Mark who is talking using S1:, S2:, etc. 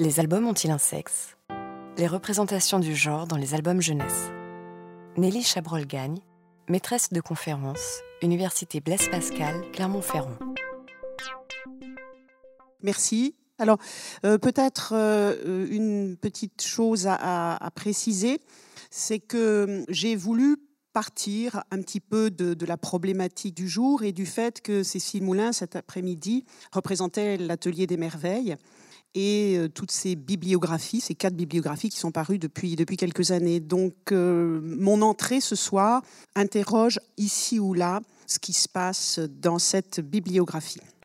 S1: Les albums ont-ils un sexe? Les représentations du genre dans les albums jeunesse? Nelly Chabrol-Gagne, maîtresse de conférence, Université Blaise Pascal, Clermont-Ferrand.
S2: Merci. Alors, euh, peut-être euh, une petite chose à, à préciser, c'est que j'ai voulu partir un petit peu de, la problématique du jour et du fait que Cécile Moulin, cet après-midi, représentait l'atelier des merveilles et euh, toutes ces bibliographies, ces quatre bibliographies qui sont parues depuis, depuis quelques années. Donc euh, mon entrée ce soir interroge ici ou là ce qui se passe dans cette bibliographie.